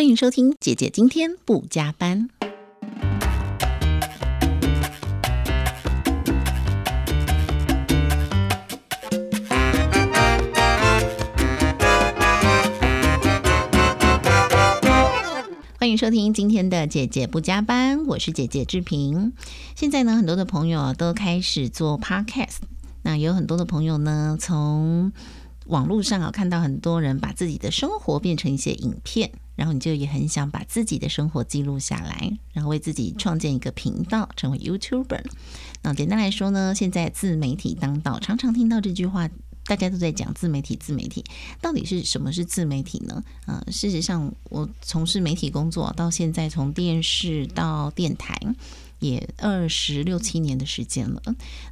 欢迎收听姐姐今天不加班。欢迎收听今天的姐姐不加班，我是姐姐志平。现在呢，很多的朋友都开始做 podcast，那有很多的朋友呢，从网络上啊看到很多人把自己的生活变成一些影片，然后你就也很想把自己的生活记录下来，然后为自己创建一个频道，成为 YouTuber。那简单来说呢，现在自媒体当道，常常听到这句话。大家都在讲自媒体，自媒体到底是什么是自媒体呢？呃，事实上，我从事媒体工作到现在，从电视到电台，也二十六七年的时间了。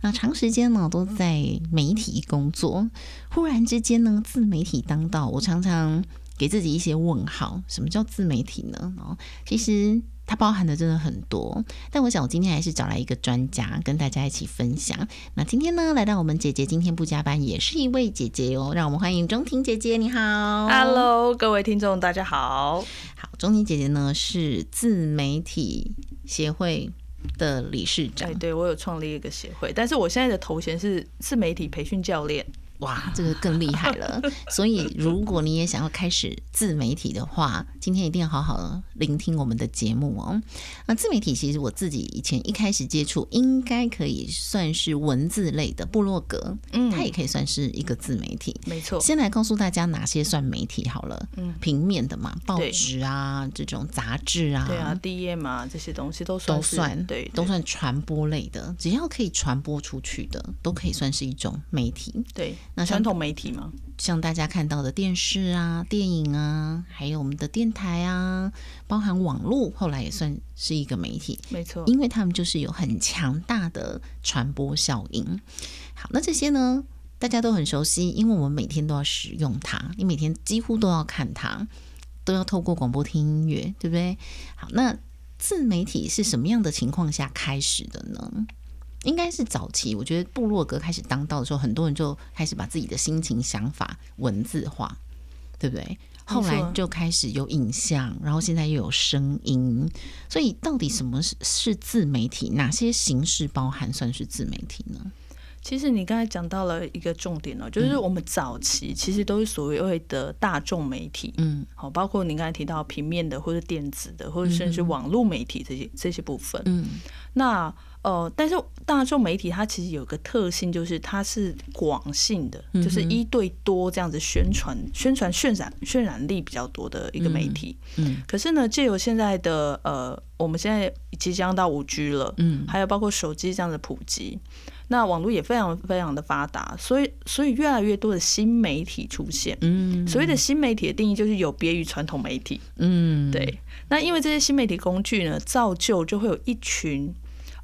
那长时间呢都在媒体工作，忽然之间呢，自媒体当道，我常常给自己一些问号：什么叫自媒体呢？哦，其实。它包含的真的很多，但我想我今天还是找来一个专家跟大家一起分享。那今天呢，来到我们姐姐今天不加班，也是一位姐姐哦，让我们欢迎钟婷姐姐，你好，Hello，各位听众大家好。好，钟婷姐姐呢是自媒体协会的理事长，对我有创立一个协会，但是我现在的头衔是自媒体培训教练。哇，这个更厉害了！所以，如果你也想要开始自媒体的话，今天一定要好好聆听我们的节目哦。那自媒体其实我自己以前一开始接触，应该可以算是文字类的部落格，嗯，它也可以算是一个自媒体，没错。先来告诉大家哪些算媒体好了，嗯，平面的嘛，报纸啊，这种杂志啊，对啊，DM 啊，这些东西都算，都算，对，都算传播类的，只要可以传播出去的，都可以算是一种媒体，对。那传统媒体吗？像大家看到的电视啊、电影啊，还有我们的电台啊，包含网络，后来也算是一个媒体，没错，因为他们就是有很强大的传播效应。好，那这些呢，大家都很熟悉，因为我们每天都要使用它，你每天几乎都要看它，都要透过广播听音乐，对不对？好，那自媒体是什么样的情况下开始的呢？应该是早期，我觉得部落格开始当道的时候，很多人就开始把自己的心情、想法文字化，对不对？后来就开始有影像，然后现在又有声音，所以到底什么是是自媒体？哪些形式包含算是自媒体呢？其实你刚才讲到了一个重点哦，就是我们早期其实都是所谓的大众媒体，嗯，好，包括你刚才提到平面的或者电子的，或者甚至网络媒体这些这些部分，嗯，那。呃，但是大众媒体它其实有个特性，就是它是广性的，就是一对多这样子宣传、宣传、渲染、渲染力比较多的一个媒体。嗯，可是呢，借由现在的呃，我们现在即将到五 G 了，嗯，还有包括手机这样的普及，那网络也非常非常的发达，所以所以越来越多的新媒体出现。嗯，所谓的新媒体的定义就是有别于传统媒体。嗯，对。那因为这些新媒体工具呢，造就就会有一群。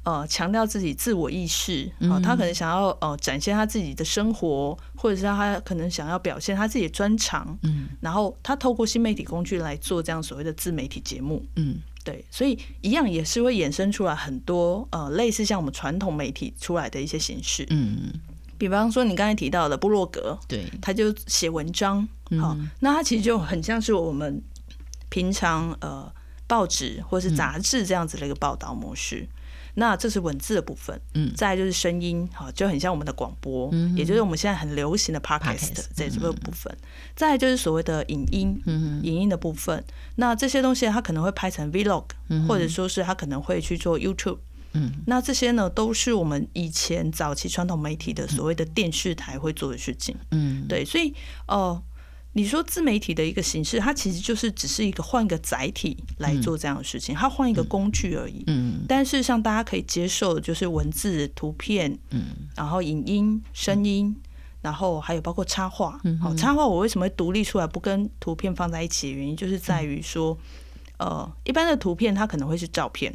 呃，强调自己自我意识啊，他可能想要呃展现他自己的生活，或者是他可能想要表现他自己的专长，嗯，然后他透过新媒体工具来做这样所谓的自媒体节目，嗯，对，所以一样也是会衍生出来很多呃类似像我们传统媒体出来的一些形式，嗯，比方说你刚才提到的布洛格，对，他就写文章，好，那他其实就很像是我们平常呃报纸或是杂志这样子的一个报道模式。那这是文字的部分，嗯，再就是声音，哈，就很像我们的广播，嗯，也就是我们现在很流行的 podcast 这这个部分。再就是所谓的影音，嗯，影音的部分。那这些东西它可能会拍成 vlog，或者说是它可能会去做 YouTube，嗯，那这些呢都是我们以前早期传统媒体的所谓的电视台会做的事情，嗯，对，所以哦。你说自媒体的一个形式，它其实就是只是一个换一个载体来做这样的事情，它换一个工具而已。嗯，但是像大家可以接受的就是文字、图片，嗯，然后影音、声音，然后还有包括插画。好，插画我为什么会独立出来不跟图片放在一起原因，就是在于说，呃，一般的图片它可能会是照片，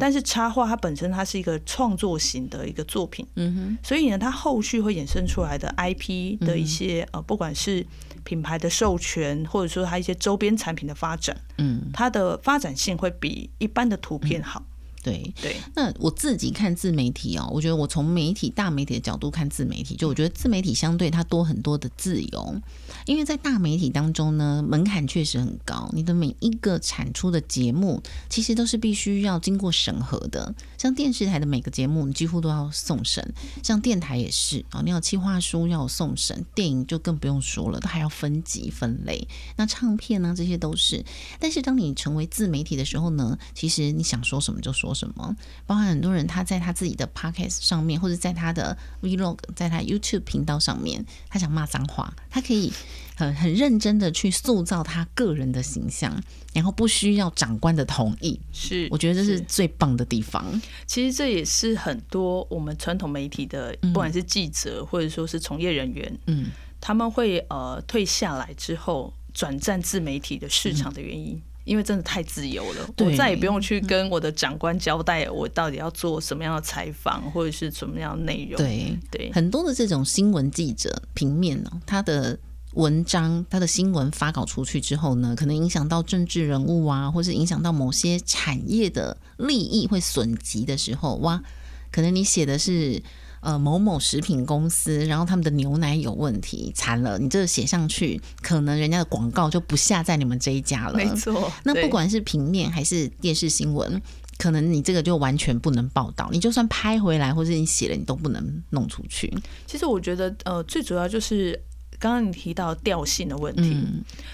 但是插画它本身它是一个创作型的一个作品。嗯哼，所以呢，它后续会衍生出来的 IP 的一些呃，不管是品牌的授权，或者说它一些周边产品的发展，嗯，它的发展性会比一般的图片好。对对。那我自己看自媒体哦，我觉得我从媒体大媒体的角度看自媒体，就我觉得自媒体相对它多很多的自由，因为在大媒体当中呢，门槛确实很高，你的每一个产出的节目其实都是必须要经过审核的。像电视台的每个节目，你几乎都要送审，像电台也是啊，你要企划书要送审，电影就更不用说了，都还要分级分类。那唱片呢，这些都是。但是当你成为自媒体的时候呢，其实你想说什么就说什么。包含很多人他在他自己的 podcast 上面，或者在他的 vlog，在他 YouTube 频道上面，他想骂脏话，他可以很很认真的去塑造他个人的形象，然后不需要长官的同意。是，我觉得这是最棒的地方。其实这也是很多我们传统媒体的，不管是记者或者说是从业人员，嗯，他们会呃退下来之后。转战自媒体的市场的原因，因为真的太自由了，我再也不用去跟我的长官交代我到底要做什么样的采访或者是什么样的内容。对对，很多的这种新闻记者平面呢，他的文章、他的新闻发稿出去之后呢，可能影响到政治人物啊，或是影响到某些产业的利益会损及的时候，哇，可能你写的是。呃，某某食品公司，然后他们的牛奶有问题，惨了！你这个写上去，可能人家的广告就不下在你们这一家了。没错，那不管是平面还是电视新闻，可能你这个就完全不能报道。你就算拍回来，或者你写了，你都不能弄出去。其实我觉得，呃，最主要就是刚刚你提到调性的问题。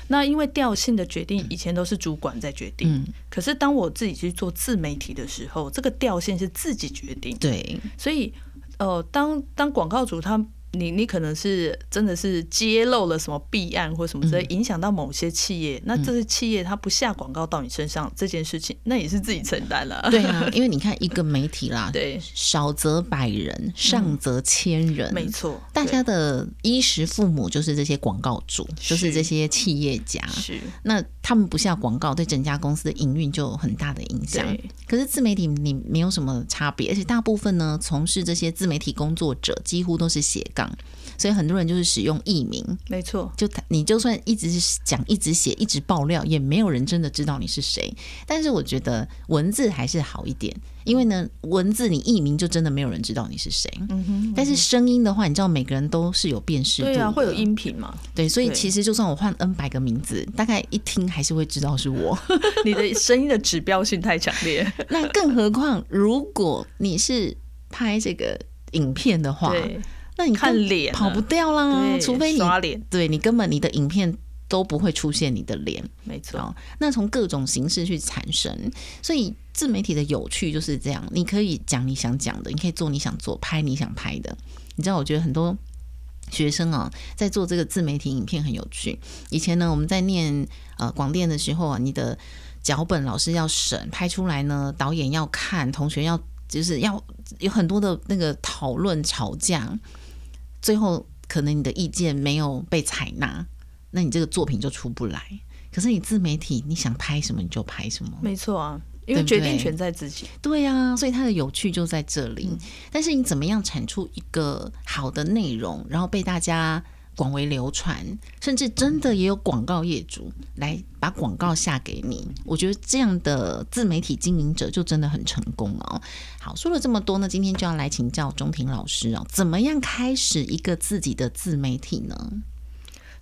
那因为调性的决定，以前都是主管在决定。可是当我自己去做自媒体的时候，这个调性是自己决定。对，所以。哦，当当广告主他。你你可能是真的是揭露了什么弊案或什么之类，影响到某些企业，那这些企业他不下广告到你身上这件事情，那也是自己承担了。对啊，因为你看一个媒体啦，对，少则百人，上则千人，没错，大家的衣食父母就是这些广告主，就是这些企业家，是那他们不下广告，对整家公司的营运就有很大的影响。可是自媒体你没有什么差别，而且大部分呢，从事这些自媒体工作者几乎都是斜杠。所以很多人就是使用艺名，没错。就你就算一直讲、一直写、一直爆料，也没有人真的知道你是谁。但是我觉得文字还是好一点，因为呢，文字你艺名就真的没有人知道你是谁。嗯哼。但是声音的话，你知道每个人都是有辨识度，对啊，会有音频嘛？对，所以其实就算我换 N 百个名字，大概一听还是会知道是我。你的声音的指标性太强烈。那更何况，如果你是拍这个影片的话。那你看脸跑不掉啦，除非你刷脸，对你根本你的影片都不会出现你的脸，没错。那从各种形式去产生，所以自媒体的有趣就是这样，你可以讲你想讲的，你可以做你想做，拍你想拍的。你知道，我觉得很多学生啊，在做这个自媒体影片很有趣。以前呢，我们在念呃广电的时候啊，你的脚本老师要审，拍出来呢，导演要看，同学要就是要有很多的那个讨论吵架。最后可能你的意见没有被采纳，那你这个作品就出不来。可是你自媒体，你想拍什么你就拍什么，没错啊，因为决定权在自己。对呀，所以它的有趣就在这里。但是你怎么样产出一个好的内容，然后被大家。广为流传，甚至真的也有广告业主来把广告下给你。我觉得这样的自媒体经营者就真的很成功哦。好，说了这么多呢，今天就要来请教钟婷老师哦，怎么样开始一个自己的自媒体呢？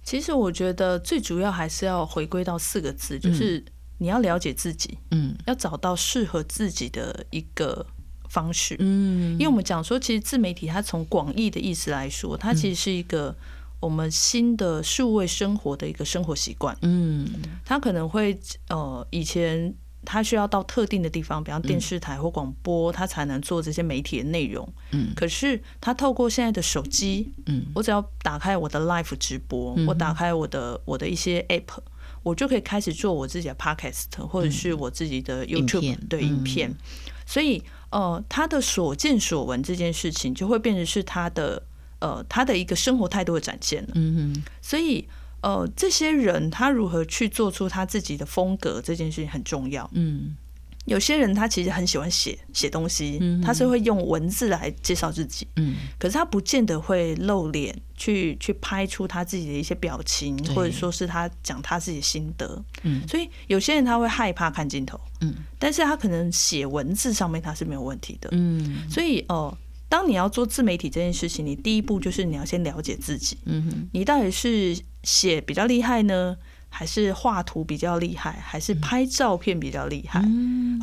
其实我觉得最主要还是要回归到四个字，就是你要了解自己，嗯，要找到适合自己的一个方式，嗯，因为我们讲说，其实自媒体它从广义的意思来说，它其实是一个。我们新的数位生活的一个生活习惯，嗯，它可能会呃，以前他需要到特定的地方，比方电视台或广播，他才能做这些媒体的内容，嗯，可是他透过现在的手机，嗯，我只要打开我的 live 直播，我打开我的我的一些 app，我就可以开始做我自己的 podcast 或者是我自己的 YouTube 的影片，所以呃，他的所见所闻这件事情就会变成是他的。呃，他的一个生活态度的展现了，嗯哼，所以呃，这些人他如何去做出他自己的风格，这件事情很重要，嗯，有些人他其实很喜欢写写东西，他是会用文字来介绍自己，嗯，可是他不见得会露脸去去拍出他自己的一些表情，或者说是他讲他自己的心得，嗯，所以有些人他会害怕看镜头，嗯，但是他可能写文字上面他是没有问题的，嗯，所以哦，当你要做自媒体这件事情，你第一步就是你要先了解自己，嗯哼，你到底是写比较厉害呢？还是画图比较厉害，还是拍照片比较厉害，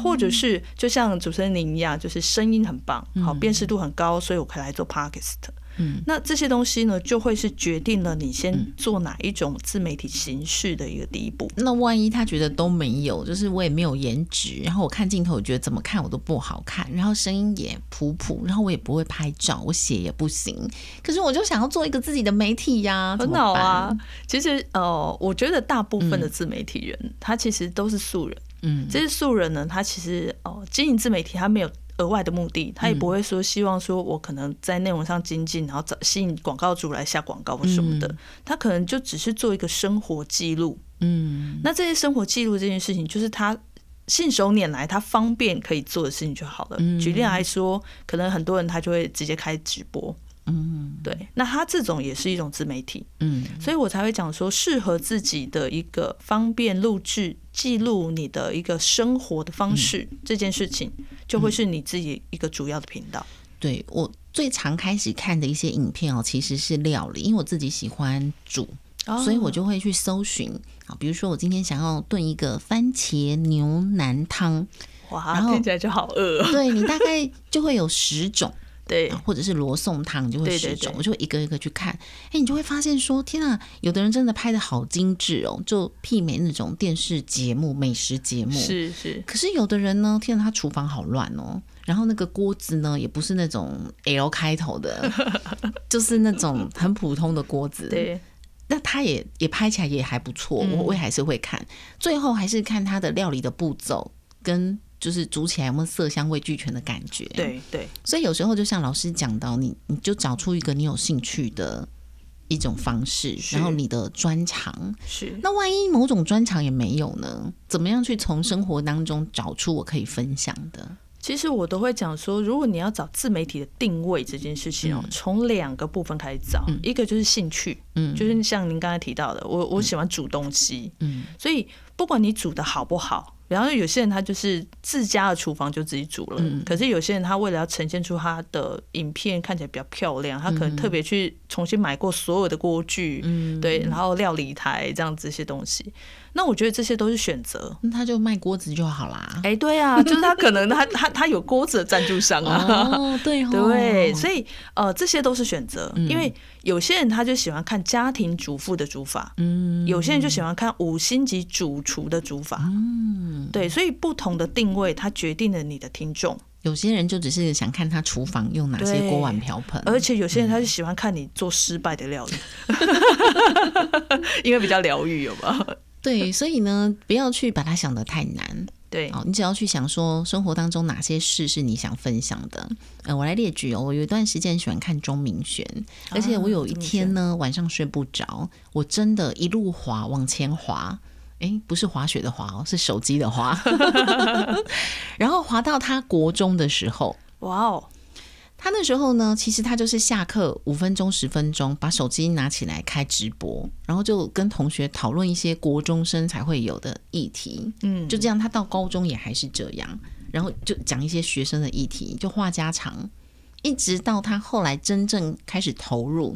或者是就像主持人您一样，就是声音很棒，好辨识度很高，所以我可以来做 podcast。嗯，那这些东西呢，就会是决定了你先做哪一种自媒体形式的一个第一步。那万一他觉得都没有，就是我也没有颜值，然后我看镜头，我觉得怎么看我都不好看，然后声音也普普，然后我也不会拍照，我写也不行，可是我就想要做一个自己的媒体呀，很好啊。其实呃，我觉得大部分的自媒体人，他其实都是素人。嗯，这些素人呢，他其实哦，经营自媒体，他没有。额外的目的，他也不会说希望说我可能在内容上精进，然后找吸引广告主来下广告或什么的。他可能就只是做一个生活记录。嗯，那这些生活记录这件事情，就是他信手拈来，他方便可以做的事情就好了。举例来说，可能很多人他就会直接开直播。嗯，对，那他这种也是一种自媒体，嗯，所以我才会讲说，适合自己的一个方便录制、记录你的一个生活的方式，这件事情就会是你自己一个主要的频道。对我最常开始看的一些影片哦，其实是料理，因为我自己喜欢煮，所以我就会去搜寻啊，比如说我今天想要炖一个番茄牛腩汤，哇，听起来就好饿。对你大概就会有十种。对，或者是罗宋汤，就会十种，我就一个一个去看。哎，你就会发现说，天啊，有的人真的拍的好精致哦，就媲美那种电视节目、美食节目。是是。可是有的人呢，天啊，他厨房好乱哦，然后那个锅子呢，也不是那种 L 开头的，就是那种很普通的锅子。对。那他也也拍起来也还不错，我我还是会看。最后还是看他的料理的步骤跟。就是煮起来有没有色香味俱全的感觉？对对，所以有时候就像老师讲到，你你就找出一个你有兴趣的一种方式，然后你的专长是。那万一某种专长也没有呢？怎么样去从生活当中找出我可以分享的？其实我都会讲说，如果你要找自媒体的定位这件事情哦，从两个部分开始找，一个就是兴趣，嗯，就是像您刚才提到的，我我喜欢煮东西，嗯，所以不管你煮的好不好。然后有些人他就是自家的厨房就自己煮了，可是有些人他为了要呈现出他的影片看起来比较漂亮，他可能特别去重新买过所有的锅具，对，然后料理台这样子一些东西。那我觉得这些都是选择，那他就卖锅子就好啦。哎，对啊，就是他可能他他他有锅子的赞助商啊。哦，对 对，所以呃，这些都是选择，因为有些人他就喜欢看家庭主妇的煮法，嗯，有些人就喜欢看五星级主厨的煮法，嗯，对，所以不同的定位，它决定了你的听众。有些人就只是想看他厨房用哪些锅碗瓢盆，而且有些人他就喜欢看你做失败的料理，因为比较疗愈，有吗？对，所以呢，不要去把它想得太难。对，哦，你只要去想说，生活当中哪些事是你想分享的。呃，我来列举哦。我有一段时间喜欢看钟明轩，而且我有一天呢，晚上睡不着，我真的一路滑往前滑，哎，不是滑雪的滑哦，是手机的滑。然后滑到他国中的时候，哇哦！他那时候呢，其实他就是下课五分钟、十分钟，把手机拿起来开直播，然后就跟同学讨论一些国中生才会有的议题。嗯，就这样，他到高中也还是这样，然后就讲一些学生的议题，就话家常，一直到他后来真正开始投入，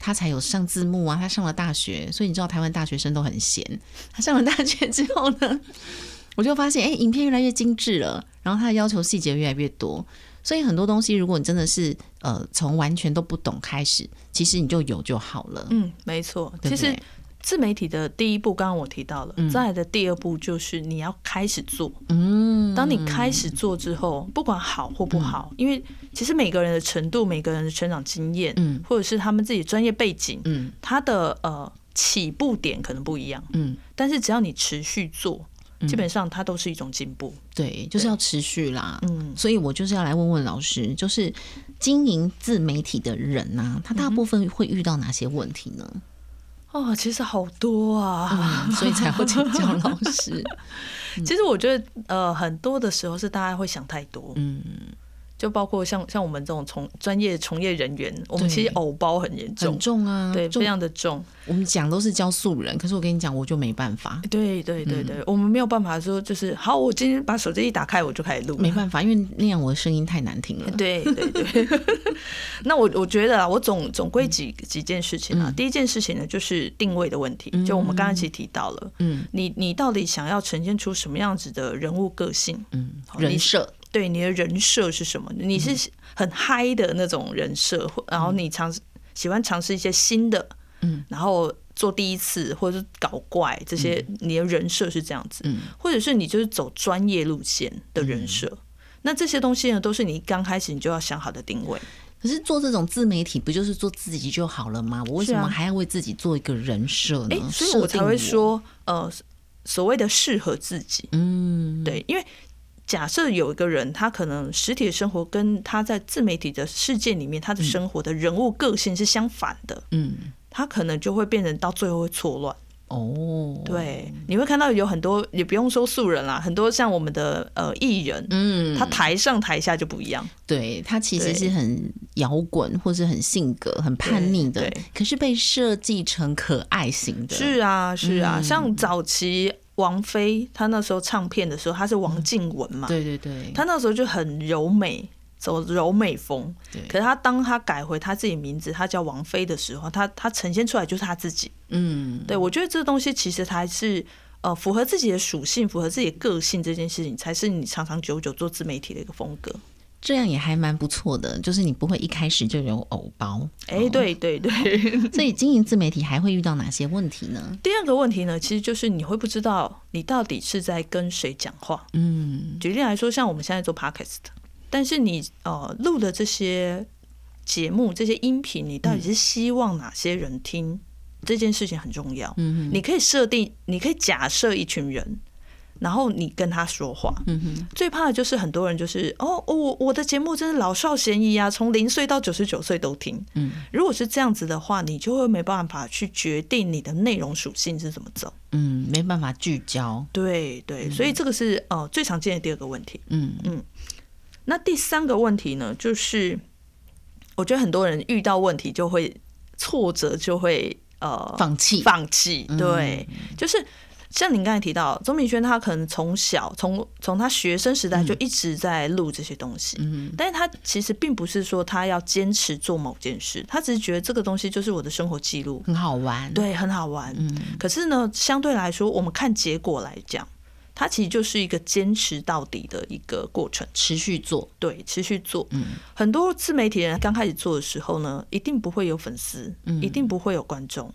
他才有上字幕啊。他上了大学，所以你知道台湾大学生都很闲。他上了大学之后呢，我就发现，哎，影片越来越精致了，然后他的要求细节越来越多。所以很多东西，如果你真的是呃从完全都不懂开始，其实你就有就好了。嗯，没错。其实自媒体的第一步，刚刚我提到了，再来的第二步就是你要开始做。嗯，当你开始做之后，不管好或不好，因为其实每个人的程度、每个人的成长经验，嗯，或者是他们自己专业背景，嗯，他的呃起步点可能不一样。嗯，但是只要你持续做。基本上它都是一种进步，对，就是要持续啦。嗯，所以我就是要来问问老师，就是经营自媒体的人呢，他大部分会遇到哪些问题呢？哦，其实好多啊，所以才会请教老师。其实我觉得，呃，很多的时候是大家会想太多。嗯。就包括像像我们这种从专业从业人员，我们其实偶包很严重，很重啊，对，非常的重。我们讲都是教素人，可是我跟你讲，我就没办法。对对对对，我们没有办法说就是好，我今天把手机一打开，我就开始录。没办法，因为那样我的声音太难听了。对对对。那我我觉得啊，我总总归几几件事情啊。第一件事情呢，就是定位的问题。就我们刚刚其实提到了，嗯，你你到底想要呈现出什么样子的人物个性？嗯，人设。对你的人设是什么？你是很嗨的那种人设，然后你尝试喜欢尝试一些新的，嗯，然后做第一次或者是搞怪这些，你的人设是这样子，嗯，或者是你就是走专业路线的人设，那这些东西呢，都是你刚开始你就要想好的定位。可是做这种自媒体不就是做自己就好了吗？我为什么还要为自己做一个人设呢？所以我才会说，呃，所谓的适合自己，嗯，对，因为。假设有一个人，他可能实体的生活跟他在自媒体的世界里面他的生活的人物个性是相反的，嗯，他可能就会变成到最后会错乱。哦，对，你会看到有很多，也不用说素人啦，很多像我们的呃艺人，嗯，他台上台下就不一样。对他其实是很摇滚或是很性格很叛逆的，可是被设计成可爱型的。是啊，是啊，像早期。王菲，她那时候唱片的时候，她是王静雯嘛？对对对，她那时候就很柔美，走柔美风。对，可是她当她改回她自己名字，她叫王菲的时候，她她呈现出来就是她自己。嗯，对，我觉得这个东西其实才是呃符合自己的属性，符合自己的个性这件事情，才是你长长久久做自媒体的一个风格。这样也还蛮不错的，就是你不会一开始就有偶包。哎，对对对，所以经营自媒体还会遇到哪些问题呢？第二个问题呢，其实就是你会不知道你到底是在跟谁讲话。嗯，举例来说，像我们现在做 podcast，但是你呃录的这些节目、这些音频，你到底是希望哪些人听？这件事情很重要。嗯，你可以设定，你可以假设一群人。然后你跟他说话，最怕的就是很多人就是哦，我我的节目真是老少咸宜啊，从零岁到九十九岁都听。嗯，如果是这样子的话，你就会没办法去决定你的内容属性是怎么走。嗯，没办法聚焦。对对，所以这个是呃最常见的第二个问题。嗯嗯，那第三个问题呢，就是我觉得很多人遇到问题就会挫折，就会呃放弃放弃。对，就是。像您刚才提到，钟明轩他可能从小从从他学生时代就一直在录这些东西，嗯，但是他其实并不是说他要坚持做某件事，他只是觉得这个东西就是我的生活记录，很好玩，对，很好玩，嗯。可是呢，相对来说，我们看结果来讲，它其实就是一个坚持到底的一个过程，持续做，对，持续做，嗯。很多自媒体人刚开始做的时候呢，一定不会有粉丝，一定不会有观众。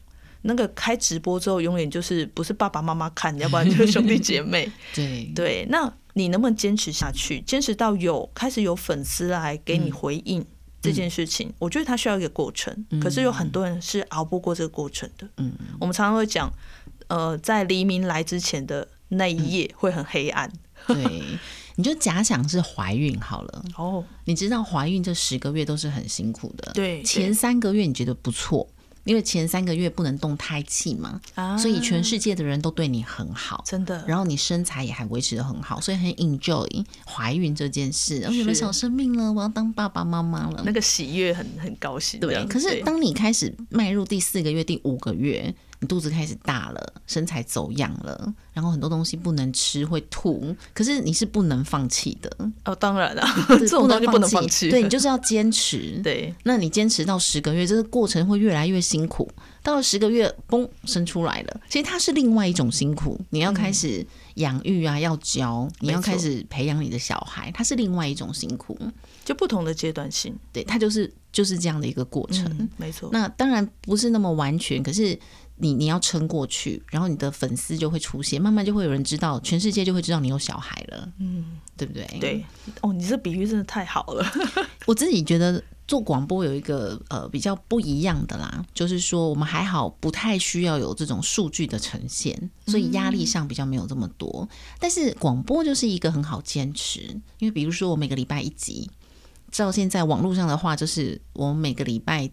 那个开直播之后，永远就是不是爸爸妈妈看，要不然就是兄弟姐妹。对对，那你能不能坚持下去？坚持到有开始有粉丝来给你回应这件事情，我觉得它需要一个过程。可是有很多人是熬不过这个过程的。嗯，我们常常会讲，呃，在黎明来之前的那一夜会很黑暗。对，你就假想是怀孕好了。哦，你知道怀孕这十个月都是很辛苦的。对，前三个月你觉得不错。因为前三个月不能动胎气嘛，所以全世界的人都对你很好，真的。然后你身材也还维持的很好，所以很 enjoy 怀孕这件事。我有了小生命了，我要当爸爸妈妈了，那个喜悦很很高兴。对，可是当你开始迈入第四个月、第五个月。你肚子开始大了，身材走样了，然后很多东西不能吃，会吐。可是你是不能放弃的哦，当然了，这种东西不能放弃。对你就是要坚持。对，那你坚持到十个月，这个过程会越来越辛苦。到了十个月，嘣，生出来了。其实它是另外一种辛苦，你要开始养育啊，要教，你要开始培养你的小孩，它是另外一种辛苦，就不同的阶段性。对，它就是就是这样的一个过程。没错。那当然不是那么完全，可是。你你要撑过去，然后你的粉丝就会出现，慢慢就会有人知道，全世界就会知道你有小孩了，嗯，对不对？对，哦，你这比喻真的太好了。我自己觉得做广播有一个呃比较不一样的啦，就是说我们还好不太需要有这种数据的呈现，所以压力上比较没有这么多。但是广播就是一个很好坚持，因为比如说我每个礼拜一集，照现在网络上的话，就是我每个礼拜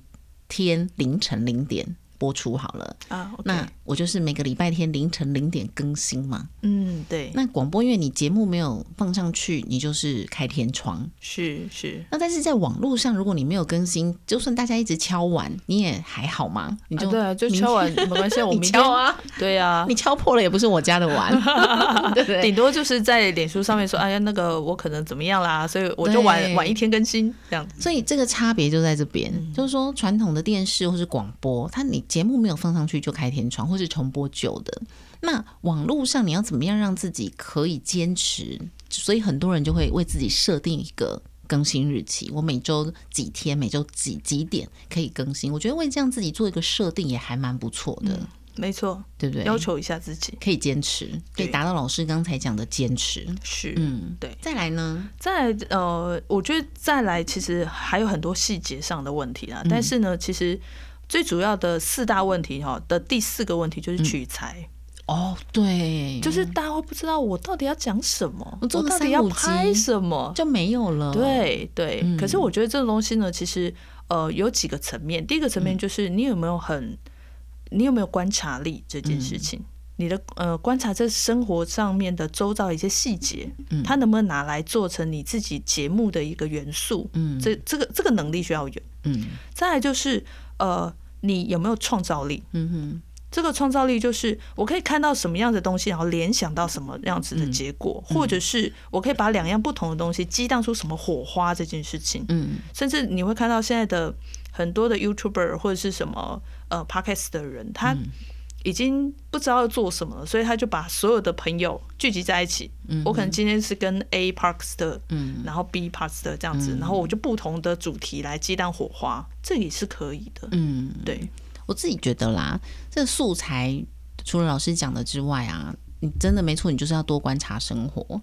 天凌晨零点。播出好了啊，那我就是每个礼拜天凌晨零点更新嘛。嗯，对。那广播因为你节目没有放上去，你就是开天窗。是是。那但是在网络上，如果你没有更新，就算大家一直敲完，你也还好吗？你就对啊，就敲完没关系，我明敲啊。对啊，你敲破了也不是我家的碗，对不对？顶多就是在脸书上面说，哎呀，那个我可能怎么样啦，所以我就晚晚一天更新这样。所以这个差别就在这边，就是说传统的电视或是广播，它你节目没有放上去就开天窗，或是重播旧的。那网络上你要怎么样让自己可以坚持？所以很多人就会为自己设定一个更新日期，我每周几天，每周几几点可以更新。我觉得为这样自己做一个设定也还蛮不错的。没错，对不对？要求一下自己，可以坚持，可以达到老师刚才讲的坚持。是，嗯，对。再来呢？再呃，我觉得再来其实还有很多细节上的问题啦。但是呢，其实最主要的四大问题哈的第四个问题就是取材。哦，对，就是大家会不知道我到底要讲什么，我到底要拍什么。就没有了。对对，可是我觉得这个东西呢，其实呃有几个层面。第一个层面就是你有没有很，你有没有观察力这件事情，你的呃观察这生活上面的周遭一些细节，它能不能拿来做成你自己节目的一个元素？嗯，这这个这个能力需要有。嗯，再来就是呃你有没有创造力？嗯哼。这个创造力就是我可以看到什么样的东西，然后联想到什么样子的结果，或者是我可以把两样不同的东西激荡出什么火花这件事情。嗯，甚至你会看到现在的很多的 YouTuber 或者是什么呃 Podcast 的人，他已经不知道要做什么了，所以他就把所有的朋友聚集在一起。嗯，我可能今天是跟 A Parks 的，嗯，然后 B Parks 的这样子，然后我就不同的主题来激荡火花，这也是可以的。嗯，对。我自己觉得啦，这个素材除了老师讲的之外啊，你真的没错，你就是要多观察生活，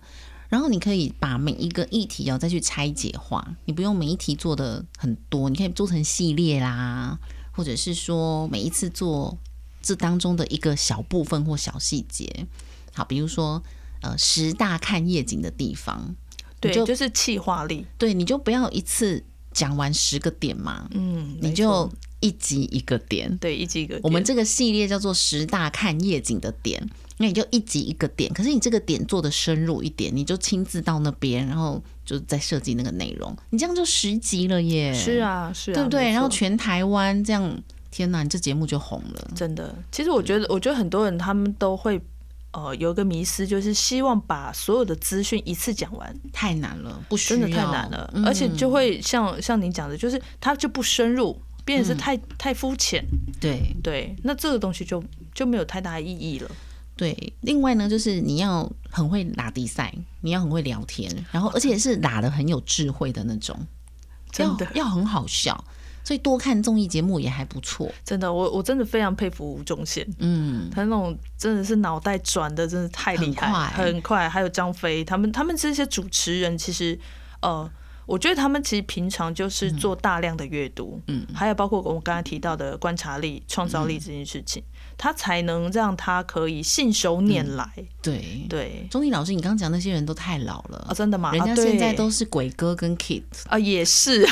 然后你可以把每一个议题哦再去拆解化，你不用每一题做的很多，你可以做成系列啦，或者是说每一次做这当中的一个小部分或小细节。好，比如说呃十大看夜景的地方，对，就是气化力，对，你就不要一次讲完十个点嘛，嗯，你就。一集一个点，对，一集一个。我们这个系列叫做十大看夜景的点，那你就一集一个点。可是你这个点做的深入一点，你就亲自到那边，然后就再设计那个内容，你这样就十集了耶！是啊，是啊，对不对？然后全台湾这样，天哪，你这节目就红了。真的，其实我觉得，我觉得很多人他们都会呃有一个迷思，就是希望把所有的资讯一次讲完，太难了，不真的太难了，而且就会像像您讲的，就是它就不深入。变得是太太肤浅，对。对，那这个东西就就没有太大意义了。对，另外呢，就是你要很会打比赛，你要很会聊天，然后而且是打的很有智慧的那种，真的。要很好笑，所以多看综艺节目也还不错。真的，我我真的非常佩服吴宗宪，嗯，他那种真的是脑袋转的真的太厉害，很快。还有张飞，他们他们这些主持人其实呃。我觉得他们其实平常就是做大量的阅读，嗯，还有包括我们刚才提到的观察力、创造力这件事情，他才能让他可以信手拈来。对对，钟丽老师，你刚刚讲那些人都太老了啊！真的吗？人家现在都是鬼哥跟 Kid 啊，也是，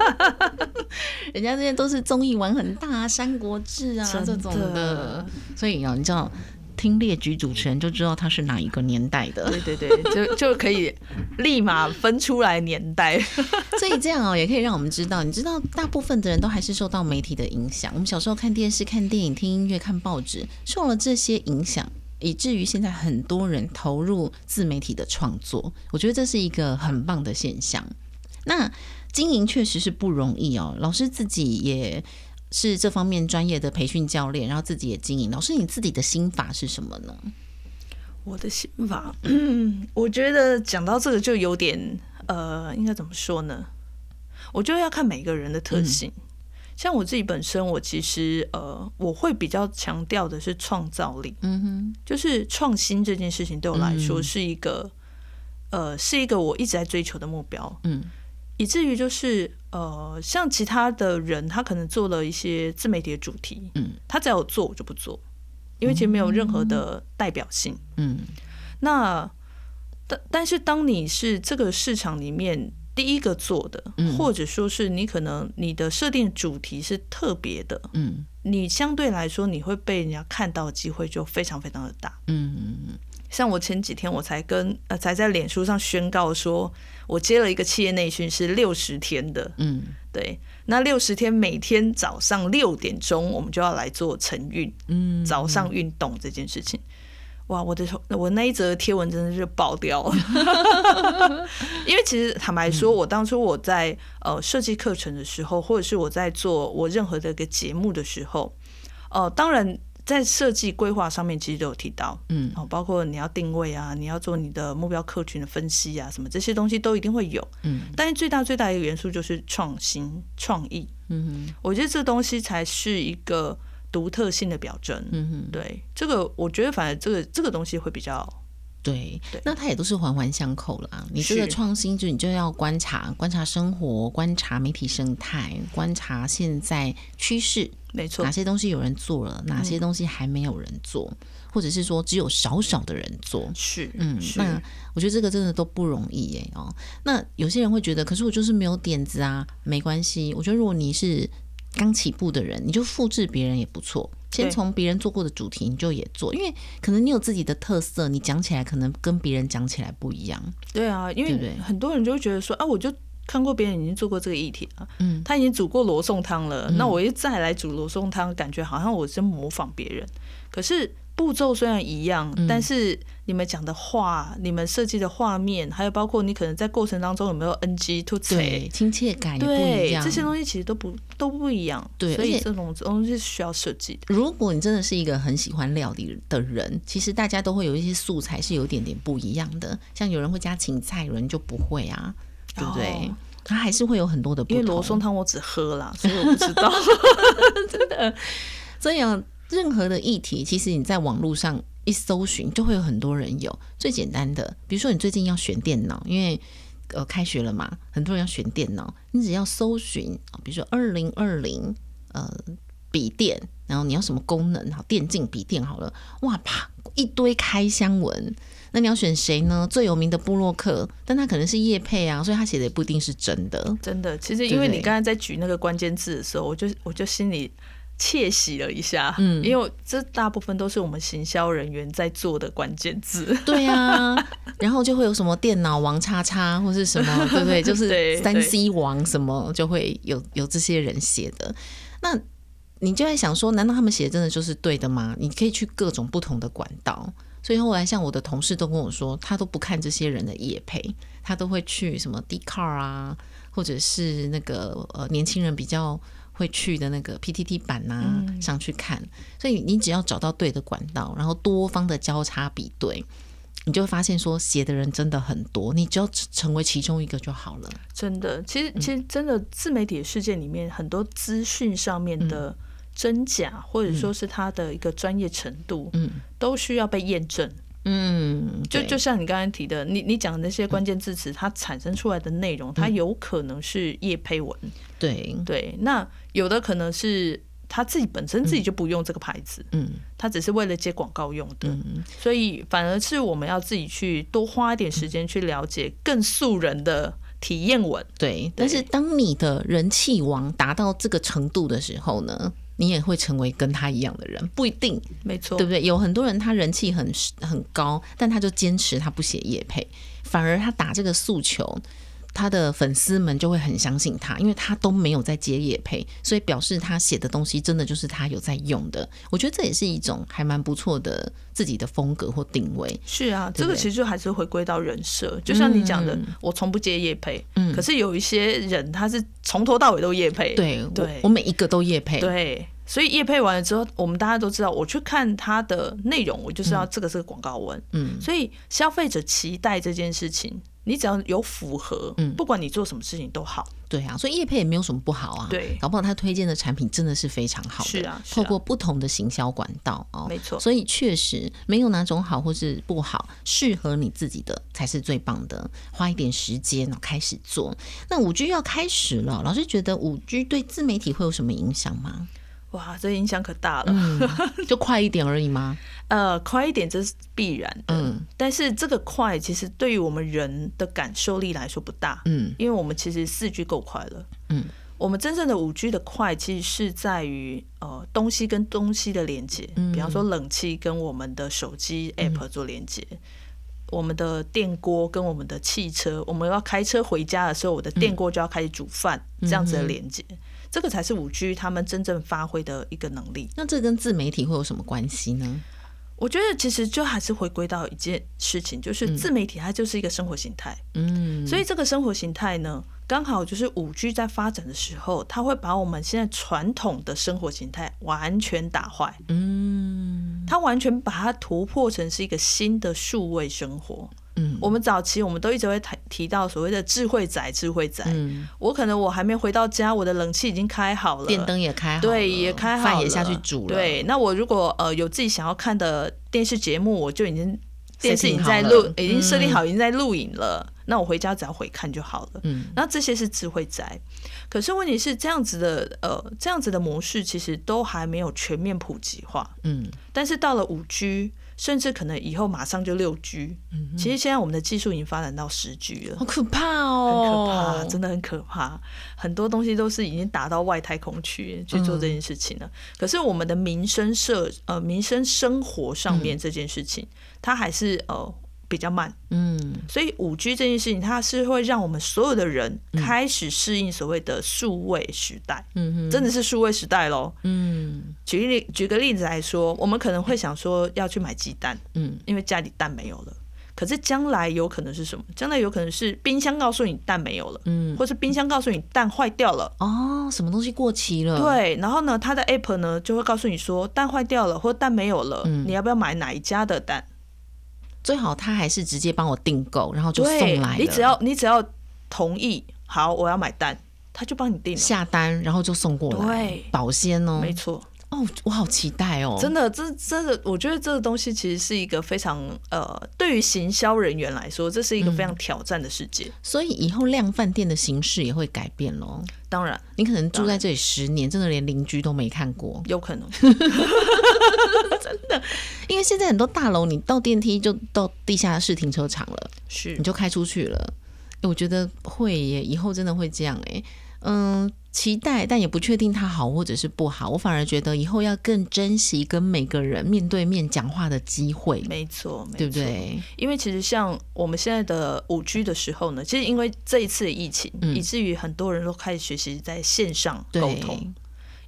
人家这些都是综艺玩很大，《三国志》啊这种的，所以啊，你知道。听列举主持人就知道他是哪一个年代的，对对对，就就可以立马分出来年代。所以这样哦，也可以让我们知道，你知道，大部分的人都还是受到媒体的影响。我们小时候看电视、看电影、听音乐、看报纸，受了这些影响，以至于现在很多人投入自媒体的创作。我觉得这是一个很棒的现象。那经营确实是不容易哦，老师自己也。是这方面专业的培训教练，然后自己也经营。老师，你自己的心法是什么呢？我的心法，我觉得讲到这个就有点呃，应该怎么说呢？我觉得要看每个人的特性。像我自己本身，我其实呃，我会比较强调的是创造力。嗯哼，就是创新这件事情对我来说是一个呃，是一个我一直在追求的目标。嗯。以至于就是呃，像其他的人，他可能做了一些自媒体的主题，嗯，他只要有做我就不做，因为其实没有任何的代表性，嗯。那但但是当你是这个市场里面第一个做的，或者说是你可能你的设定主题是特别的，嗯，你相对来说你会被人家看到的机会就非常非常的大。嗯，像我前几天我才跟呃才在脸书上宣告说，我接了一个企业内训是六十天的。嗯，对，那六十天每天早上六点钟我们就要来做晨运，嗯，早上运动这件事情。哇，我的我那一则贴文真的是爆掉了，因为其实坦白说，我当初我在呃设计课程的时候，或者是我在做我任何的一个节目的时候，呃，当然在设计规划上面其实都有提到，嗯，哦，包括你要定位啊，你要做你的目标客群的分析啊，什么这些东西都一定会有，嗯，但是最大最大一个元素就是创新创意，嗯哼，我觉得这东西才是一个。独特性的表征，嗯哼，对这个，我觉得反而这个这个东西会比较对，那它也都是环环相扣了。你这个创新，就你就要观察观察生活，观察媒体生态，观察现在趋势，没错，哪些东西有人做了，哪些东西还没有人做，或者是说只有少少的人做，是，嗯，那我觉得这个真的都不容易耶哦。那有些人会觉得，可是我就是没有点子啊，没关系。我觉得如果你是。刚起步的人，你就复制别人也不错。先从别人做过的主题，你就也做，因为可能你有自己的特色，你讲起来可能跟别人讲起来不一样。对啊，因为很多人就会觉得说啊，我就看过别人已经做过这个议题了，嗯，他已经煮过罗宋汤了，那我又再来煮罗宋汤，感觉好像我是模仿别人，可是。步骤虽然一样，但是你们讲的话、你们设计的画面，还有包括你可能在过程当中有没有 NG 突对亲切感不一样，这些东西其实都不都不一样。对，所以这种东西是需要设计的。如果你真的是一个很喜欢料理的人，其实大家都会有一些素材是有点点不一样的。像有人会加芹菜，有人就不会啊，对不对？它还是会有很多的不同。因为罗宋汤我只喝了，所以我不知道。真的，这样。任何的议题，其实你在网络上一搜寻，就会有很多人有。最简单的，比如说你最近要选电脑，因为呃开学了嘛，很多人要选电脑，你只要搜寻啊，比如说二零二零呃笔电，然后你要什么功能，好电竞笔电好了，哇啪一堆开箱文，那你要选谁呢？最有名的布洛克，但他可能是叶配啊，所以他写的也不一定是真的。真的，其实因为你刚才在举那个关键字的时候，我就我就心里。窃喜了一下，嗯，因为这大部分都是我们行销人员在做的关键字，对呀，然后就会有什么电脑王叉叉或是什么，对不对？就是三 C 王什么，就会有有这些人写的。那你就在想说，难道他们写的真的就是对的吗？你可以去各种不同的管道。所以后来，像我的同事都跟我说，他都不看这些人的夜配，他都会去什么 d c a r 啊，或者是那个呃年轻人比较。会去的那个 PTT 版呐，上去看，所以你只要找到对的管道，然后多方的交叉比对，你就会发现说写的人真的很多，你只要成为其中一个就好了。真的，其实其实真的自媒体事件里面很多资讯上面的真假，或者说是它的一个专业程度，嗯，都需要被验证。嗯，就就像你刚才提的，你你讲的那些关键字词，它产生出来的内容，它有可能是叶配文。对对，那有的可能是他自己本身自己就不用这个牌子，嗯，他只是为了接广告用的，所以反而是我们要自己去多花一点时间去了解更素人的体验文。对，但是当你的人气王达到这个程度的时候呢？你也会成为跟他一样的人，不一定，没错，对不对？有很多人他人气很很高，但他就坚持他不写叶配，反而他打这个诉求。他的粉丝们就会很相信他，因为他都没有在接业配，所以表示他写的东西真的就是他有在用的。我觉得这也是一种还蛮不错的自己的风格或定位。是啊，这个其实就还是回归到人设，就像你讲的，我从不接业配，嗯，可是有一些人他是从头到尾都业配，对对，我每一个都业配，对，所以夜配完了之后，我们大家都知道，我去看它的内容，我就是要这个是个广告文，嗯，所以消费者期待这件事情。你只要有符合，嗯，不管你做什么事情都好，对啊，所以叶配也没有什么不好啊，对，搞不好他推荐的产品真的是非常好的，是啊，透过不同的行销管道哦，没错，所以确实没有哪种好或是不好，适合你自己的才是最棒的，花一点时间开始做。那五 G 要开始了，老师觉得五 G 对自媒体会有什么影响吗？哇，这影响可大了，就快一点而已吗？呃，快一点这是必然的，嗯，但是这个快其实对于我们人的感受力来说不大，嗯，因为我们其实四 G 够快了，嗯，我们真正的五 G 的快，其实是在于呃东西跟东西的连接，比方说冷气跟我们的手机 App 做连接，我们的电锅跟我们的汽车，我们要开车回家的时候，我的电锅就要开始煮饭，这样子的连接，这个才是五 G 他们真正发挥的一个能力。那这跟自媒体会有什么关系呢？我觉得其实就还是回归到一件事情，就是自媒体它就是一个生活形态，嗯，所以这个生活形态呢。刚好就是五 G 在发展的时候，它会把我们现在传统的生活形态完全打坏。嗯，它完全把它突破成是一个新的数位生活。嗯，我们早期我们都一直会提提到所谓的智慧宅，智慧宅。嗯，我可能我还没回到家，我的冷气已经开好了，电灯也开好，对，也开好，饭也下去煮了。对，那我如果呃有自己想要看的电视节目，我就已经。电视已经在录，已经设定好，已经在录影了。那我回家只要回看就好了。嗯，那这些是智慧宅，可是问题是这样子的，呃，这样子的模式其实都还没有全面普及化。嗯，但是到了五 G。甚至可能以后马上就六 G，其实现在我们的技术已经发展到十 G 了，好可怕哦，很可怕，真的很可怕。很多东西都是已经打到外太空去去做这件事情了。可是我们的民生社呃民生生活上面这件事情，它还是呃。比较慢，嗯，所以五 G 这件事情，它是会让我们所有的人开始适应所谓的数位时代，嗯真的是数位时代喽，嗯，举例举个例子来说，我们可能会想说要去买鸡蛋，嗯，因为家里蛋没有了，可是将来有可能是什么？将来有可能是冰箱告诉你蛋没有了，嗯，或是冰箱告诉你蛋坏掉了，哦，什么东西过期了？对，然后呢，它的 App 呢就会告诉你说蛋坏掉了，或者蛋没有了，你要不要买哪一家的蛋？最好他还是直接帮我订购，然后就送来。你只要你只要同意，好，我要买单，他就帮你订下单，然后就送过来。对，保鲜哦，没错。哦，我好期待哦！真的，这真的，我觉得这个东西其实是一个非常呃，对于行销人员来说，这是一个非常挑战的世界。所以以后量饭店的形式也会改变喽。当然，你可能住在这里十年，真的连邻居都没看过，有可能。真的，因为现在很多大楼，你到电梯就到地下室停车场了，是你就开出去了。我觉得会耶，以后真的会这样哎。嗯，期待，但也不确定它好或者是不好。我反而觉得以后要更珍惜跟每个人面对面讲话的机会。没错，对不对？因为其实像我们现在的五 G 的时候呢，其实因为这一次的疫情，以至于很多人都开始学习在线上沟通。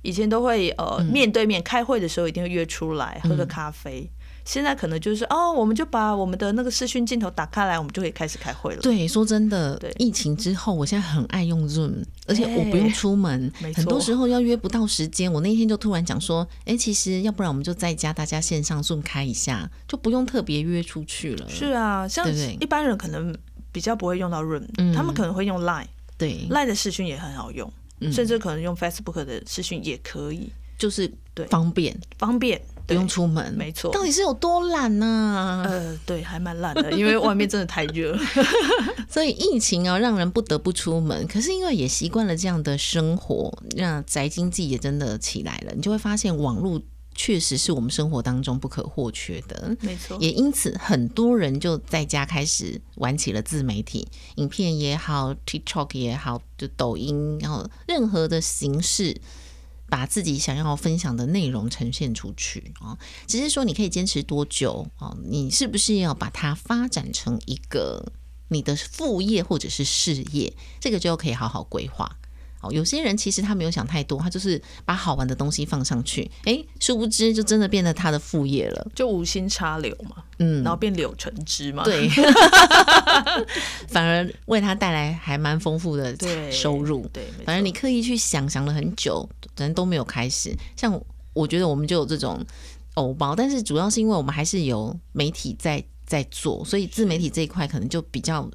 以前都会呃面对面开会的时候，一定会约出来喝个咖啡。现在可能就是哦，我们就把我们的那个视讯镜头打开来，我们就可以开始开会了。对，说真的，疫情之后，我现在很爱用 Zoom，而且我不用出门。很多时候要约不到时间，我那天就突然讲说，哎，其实要不然我们就在家，大家线上 Zoom 开一下，就不用特别约出去了。是啊，像一般人可能比较不会用到 Zoom，他们可能会用 Line，对，Line 的视讯也很好用，甚至可能用 Facebook 的视讯也可以，就是对方便方便。不用出门，没错。到底是有多懒呢？呃，对，还蛮懒的，因为外面真的太热。所以疫情啊，让人不得不出门。可是因为也习惯了这样的生活，那宅经济也真的起来了。你就会发现，网络确实是我们生活当中不可或缺的。没错。也因此，很多人就在家开始玩起了自媒体，影片也好，TikTok 也好，就抖音，然后任何的形式。把自己想要分享的内容呈现出去啊，只是说你可以坚持多久啊？你是不是要把它发展成一个你的副业或者是事业？这个就可以好好规划。哦，有些人其实他没有想太多，他就是把好玩的东西放上去，哎，殊不知就真的变得他的副业了，就无心插柳嘛，嗯，然后变柳成枝嘛，对，反而为他带来还蛮丰富的收入，对，反正你刻意去想想了很久，人都没有开始。像我觉得我们就有这种偶包，但是主要是因为我们还是有媒体在在做，所以自媒体这一块可能就比较。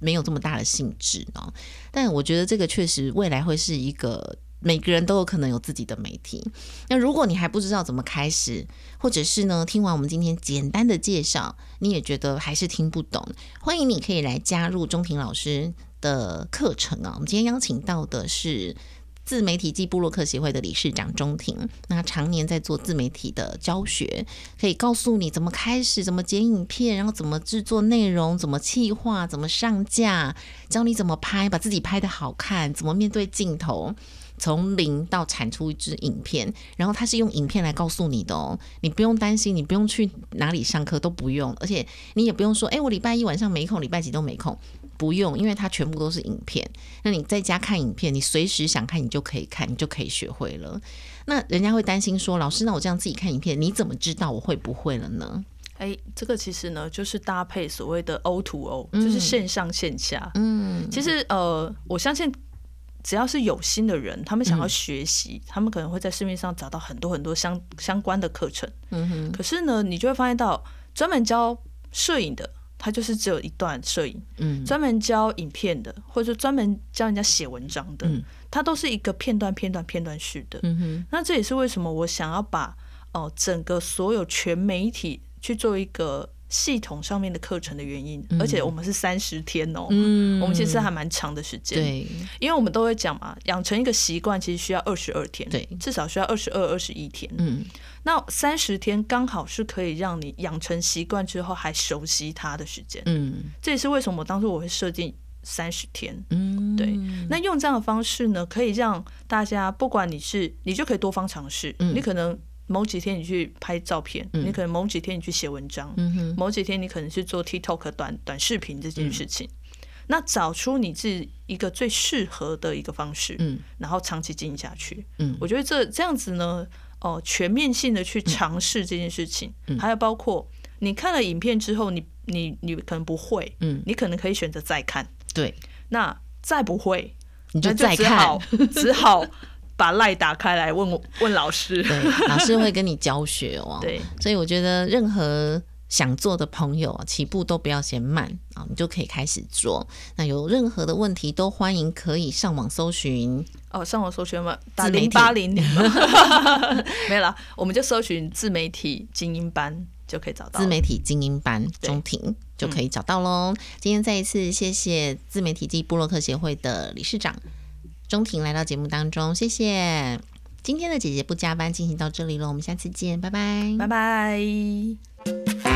没有这么大的兴致呢，但我觉得这个确实未来会是一个每个人都有可能有自己的媒体。那如果你还不知道怎么开始，或者是呢听完我们今天简单的介绍，你也觉得还是听不懂，欢迎你可以来加入钟婷老师的课程啊。我们今天邀请到的是自媒体暨布洛克协会的理事长钟婷，那常年在做自媒体的教学，可以告诉你怎么开始，怎么剪影片，然后怎么制作内容，怎么企划，怎么上架，教你怎么拍，把自己拍的好看，怎么面对镜头。从零到产出一支影片，然后它是用影片来告诉你的哦，你不用担心，你不用去哪里上课都不用，而且你也不用说，哎，我礼拜一晚上没空，礼拜几都没空，不用，因为它全部都是影片。那你在家看影片，你随时想看你就可以看，你就可以学会了。那人家会担心说，老师，那我这样自己看影片，你怎么知道我会不会了呢？哎，这个其实呢，就是搭配所谓的 O to O，就是线上线下。嗯，其实呃，我相信。只要是有心的人，他们想要学习，他们可能会在市面上找到很多很多相相关的课程。嗯哼。可是呢，你就会发现到专门教摄影的，他就是只有一段摄影；嗯，专门教影片的，或者专门教人家写文章的，他都是一个片段、片段、片段式的。嗯哼。那这也是为什么我想要把哦整个所有全媒体去做一个。系统上面的课程的原因，而且我们是三十天哦，嗯，我们其实还蛮长的时间，对，因为我们都会讲嘛，养成一个习惯其实需要二十二天，对，至少需要二十二、二十一天，嗯，那三十天刚好是可以让你养成习惯之后还熟悉它的时间，嗯，这也是为什么当初我会设定三十天，嗯，对，那用这样的方式呢，可以让大家不管你是你就可以多方尝试，你可能。某几天你去拍照片，你可能某几天你去写文章，某几天你可能去做 TikTok 短短视频这件事情。那找出你自己一个最适合的一个方式，嗯，然后长期经营下去，嗯，我觉得这这样子呢，哦，全面性的去尝试这件事情，还有包括你看了影片之后，你你你可能不会，嗯，你可能可以选择再看，对，那再不会，你就再看，只好。把赖打开来问问老师，对，老师会跟你教学哦。对，所以我觉得任何想做的朋友，起步都不要嫌慢啊，你就可以开始做。那有任何的问题，都欢迎可以上网搜寻哦，上网搜寻嘛，打零八零零，没了，我们就搜寻自媒体精英班就可以找到。自媒体精英班中庭就可以找到喽。今天再一次谢谢自媒体暨布洛克协会的理事长。钟婷来到节目当中，谢谢。今天的姐姐不加班进行到这里了，我们下次见，拜拜，拜拜。